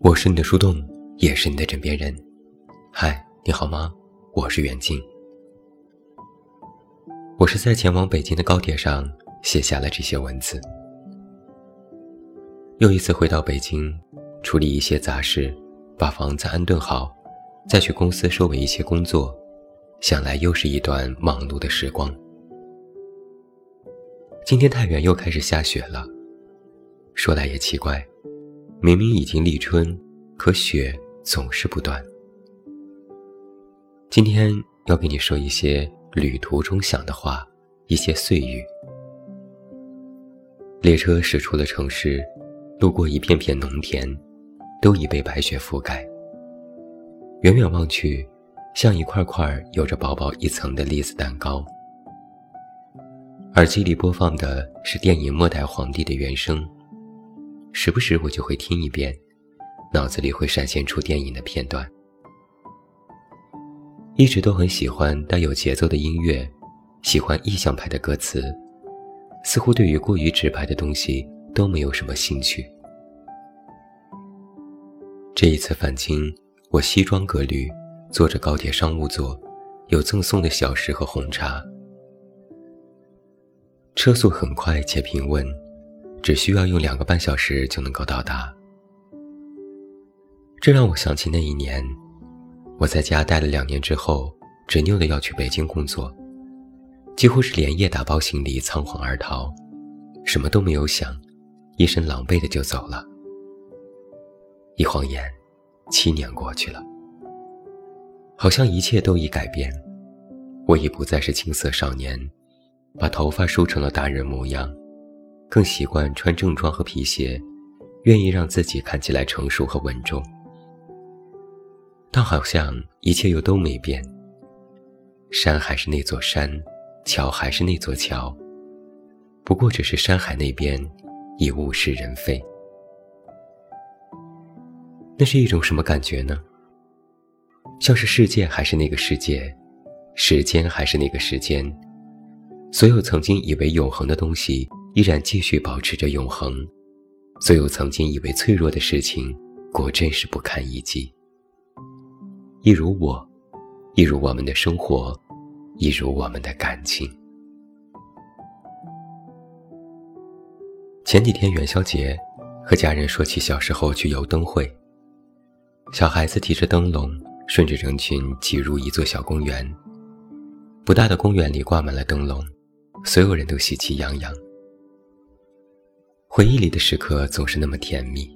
我是你的树洞，也是你的枕边人。嗨，你好吗？我是袁静。我是在前往北京的高铁上写下了这些文字。又一次回到北京，处理一些杂事，把房子安顿好，再去公司收尾一些工作，想来又是一段忙碌的时光。今天太原又开始下雪了，说来也奇怪。明明已经立春，可雪总是不断。今天要给你说一些旅途中想的话，一些碎语。列车驶出了城市，路过一片片农田，都已被白雪覆盖。远远望去，像一块块有着薄薄一层的栗子蛋糕。耳机里播放的是电影《末代皇帝》的原声。时不时我就会听一遍，脑子里会闪现出电影的片段。一直都很喜欢带有节奏的音乐，喜欢意象派的歌词，似乎对于过于直白的东西都没有什么兴趣。这一次返京，我西装革履，坐着高铁商务座，有赠送的小食和红茶，车速很快且平稳。只需要用两个半小时就能够到达，这让我想起那一年，我在家待了两年之后，执拗的要去北京工作，几乎是连夜打包行李仓皇而逃，什么都没有想，一身狼狈的就走了。一晃眼，七年过去了，好像一切都已改变，我已不再是青涩少年，把头发梳成了大人模样。更习惯穿正装和皮鞋，愿意让自己看起来成熟和稳重。但好像一切又都没变，山还是那座山，桥还是那座桥，不过只是山海那边已物是人非。那是一种什么感觉呢？像是世界还是那个世界，时间还是那个时间，所有曾经以为永恒的东西。依然继续保持着永恒，所有曾经以为脆弱的事情，果真是不堪一击。一如我，一如我们的生活，一如我们的感情。前几天元宵节，和家人说起小时候去游灯会，小孩子提着灯笼，顺着人群挤入一座小公园。不大的公园里挂满了灯笼，所有人都喜气洋洋。回忆里的时刻总是那么甜蜜。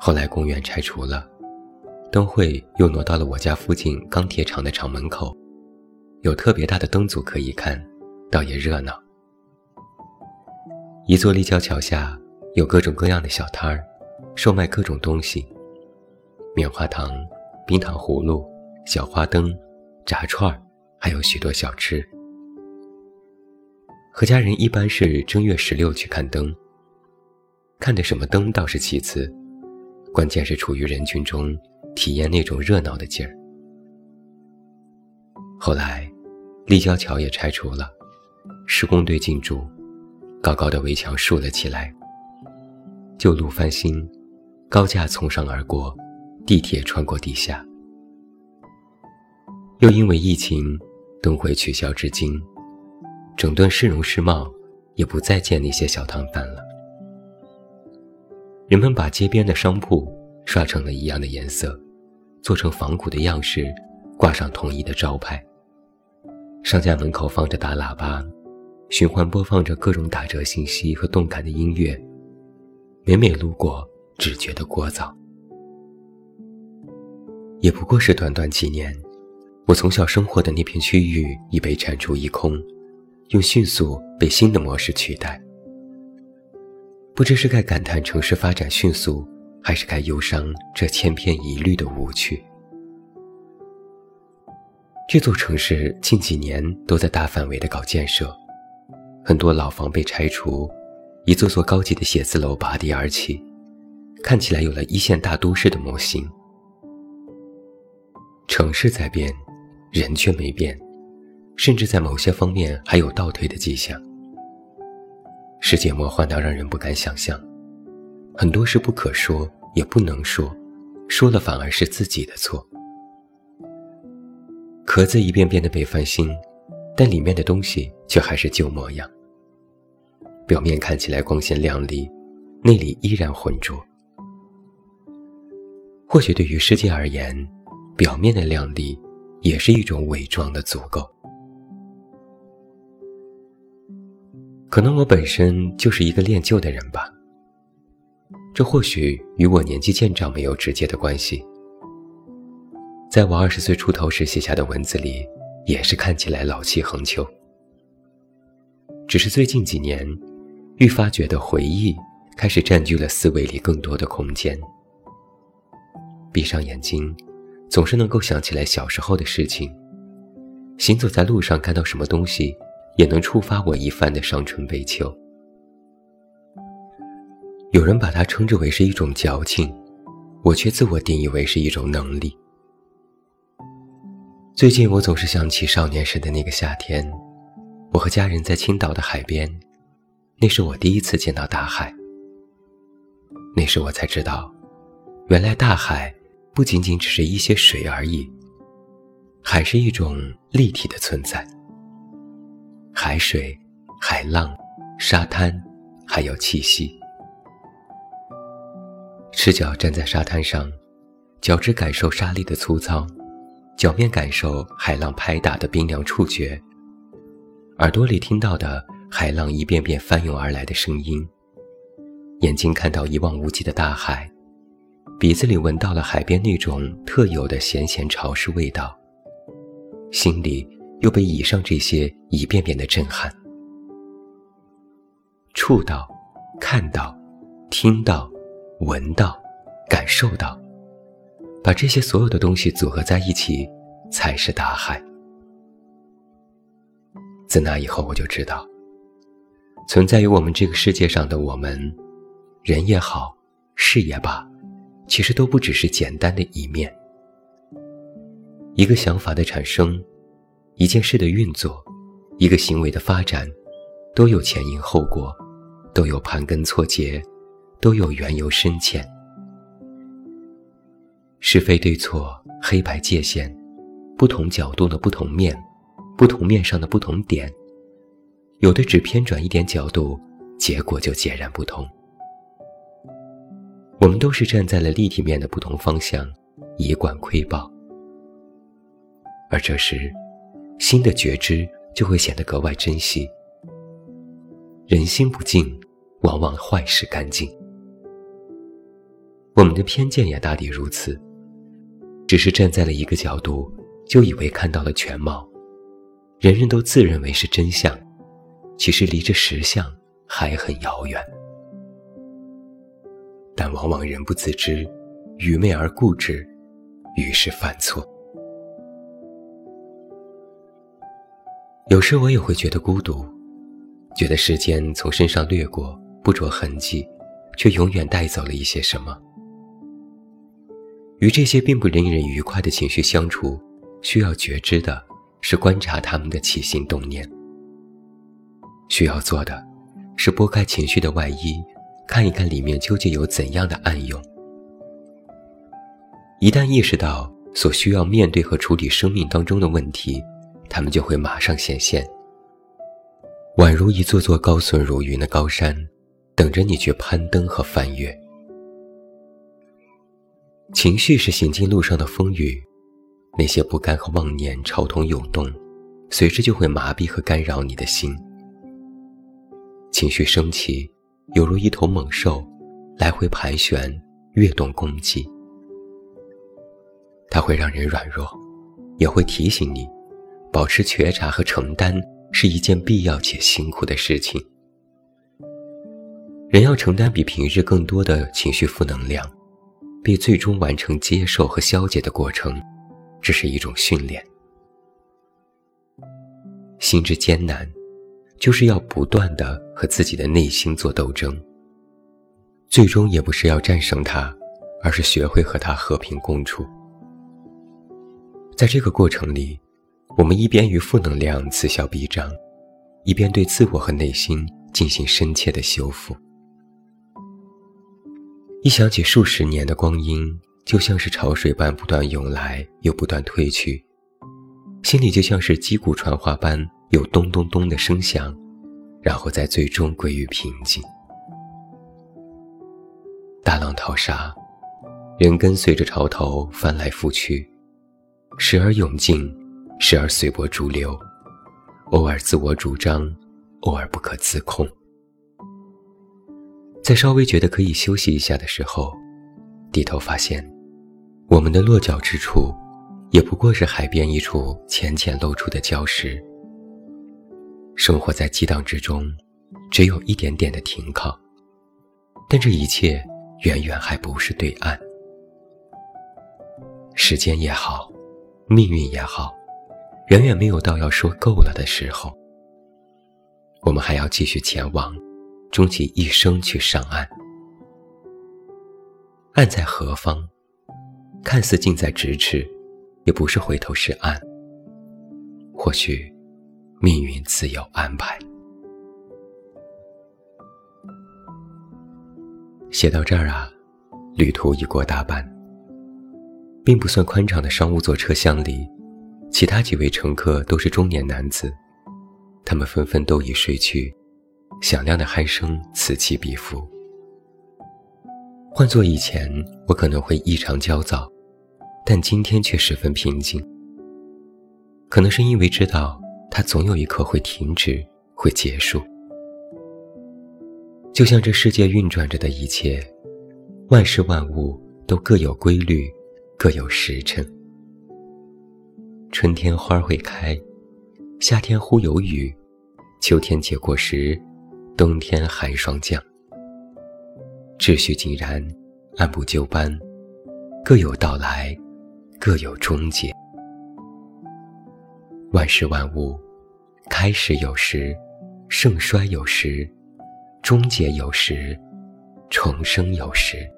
后来公园拆除了，灯会又挪到了我家附近钢铁厂的厂门口，有特别大的灯组可以看，倒也热闹。一座立交桥下有各种各样的小摊儿，售卖各种东西：棉花糖、冰糖葫芦、小花灯、炸串儿，还有许多小吃。和家人一般是正月十六去看灯，看的什么灯倒是其次，关键是处于人群中，体验那种热闹的劲儿。后来，立交桥也拆除了，施工队进驻，高高的围墙竖了起来，旧路翻新，高架从上而过，地铁穿过地下。又因为疫情，灯会取消至今。整顿市容市貌，也不再见那些小摊贩了。人们把街边的商铺刷成了一样的颜色，做成仿古的样式，挂上统一的招牌。商家门口放着大喇叭，循环播放着各种打折信息和动感的音乐。每每路过，只觉得聒噪。也不过是短短几年，我从小生活的那片区域已被铲除一空。用迅速被新的模式取代，不知是该感叹城市发展迅速，还是该忧伤这千篇一律的无趣。这座城市近几年都在大范围的搞建设，很多老房被拆除，一座座高级的写字楼拔地而起，看起来有了一线大都市的模型。城市在变，人却没变。甚至在某些方面还有倒退的迹象。世界魔幻到让人不敢想象，很多事不可说也不能说，说了反而是自己的错。壳子一遍遍的被翻新，但里面的东西却还是旧模样。表面看起来光鲜亮丽，内里依然浑浊。或许对于世界而言，表面的亮丽也是一种伪装的足够。可能我本身就是一个恋旧的人吧。这或许与我年纪渐长没有直接的关系。在我二十岁出头时写下的文字里，也是看起来老气横秋。只是最近几年，愈发觉得回忆开始占据了思维里更多的空间。闭上眼睛，总是能够想起来小时候的事情。行走在路上，看到什么东西，也能触发我一番的伤春悲秋。有人把它称之为是一种矫情，我却自我定义为是一种能力。最近我总是想起少年时的那个夏天，我和家人在青岛的海边，那是我第一次见到大海。那时我才知道，原来大海。不仅仅只是一些水而已，海是一种立体的存在。海水、海浪、沙滩，还有气息。赤脚站在沙滩上，脚趾感受沙粒的粗糙，脚面感受海浪拍打的冰凉触觉，耳朵里听到的海浪一遍遍翻涌而来的声音，眼睛看到一望无际的大海。鼻子里闻到了海边那种特有的咸咸潮湿味道，心里又被以上这些一遍遍的震撼。触到、看到、听到、闻到、感受到，把这些所有的东西组合在一起，才是大海。自那以后，我就知道，存在于我们这个世界上的我们，人也好，事也罢。其实都不只是简单的一面。一个想法的产生，一件事的运作，一个行为的发展，都有前因后果，都有盘根错节，都有缘由深浅。是非对错、黑白界限，不同角度的不同面，不同面上的不同点，有的只偏转一点角度，结果就截然不同。我们都是站在了立体面的不同方向，以管窥豹。而这时，新的觉知就会显得格外珍惜。人心不静，往往坏事干净。我们的偏见也大抵如此，只是站在了一个角度，就以为看到了全貌，人人都自认为是真相，其实离这实相还很遥远。但往往人不自知，愚昧而固执，于是犯错。有时我也会觉得孤独，觉得时间从身上掠过，不着痕迹，却永远带走了一些什么。与这些并不令人愉快的情绪相处，需要觉知的是观察他们的起心动念。需要做的，是拨开情绪的外衣。看一看里面究竟有怎样的暗涌。一旦意识到所需要面对和处理生命当中的问题，他们就会马上显现，宛如一座座高耸如云的高山，等着你去攀登和翻越。情绪是行进路上的风雨，那些不甘和妄念潮涌涌动，随之就会麻痹和干扰你的心。情绪升起。犹如一头猛兽，来回盘旋，跃动攻击。它会让人软弱，也会提醒你，保持觉察和承担是一件必要且辛苦的事情。人要承担比平日更多的情绪负能量，并最终完成接受和消解的过程，这是一种训练。心之艰难。就是要不断的和自己的内心做斗争，最终也不是要战胜它，而是学会和它和平共处。在这个过程里，我们一边与负能量此消彼长，一边对自我和内心进行深切的修复。一想起数十年的光阴，就像是潮水般不断涌来又不断退去，心里就像是击鼓传花般有咚咚咚的声响，然后在最终归于平静。大浪淘沙，人跟随着潮头翻来覆去，时而涌进，时而随波逐流，偶尔自我主张，偶尔不可自控。在稍微觉得可以休息一下的时候，低头发现，我们的落脚之处，也不过是海边一处浅浅露出的礁石。生活在激荡之中，只有一点点的停靠，但这一切远远还不是对岸。时间也好，命运也好，远远没有到要说够了的时候。我们还要继续前往。终其一生去上岸，岸在何方？看似近在咫尺，也不是回头是岸。或许，命运自有安排。写到这儿啊，旅途已过大半。并不算宽敞的商务座车厢里，其他几位乘客都是中年男子，他们纷纷都已睡去。响亮的鼾声此起彼伏。换做以前，我可能会异常焦躁，但今天却十分平静。可能是因为知道它总有一刻会停止，会结束。就像这世界运转着的一切，万事万物都各有规律，各有时辰。春天花会开，夏天忽有雨，秋天结果时。冬天寒霜降，秩序井然，按部就班，各有到来，各有终结。万事万物，开始有时，盛衰有时，终结有时，重生有时。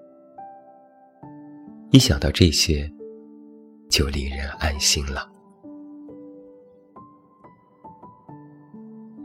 一想到这些，就令人安心了。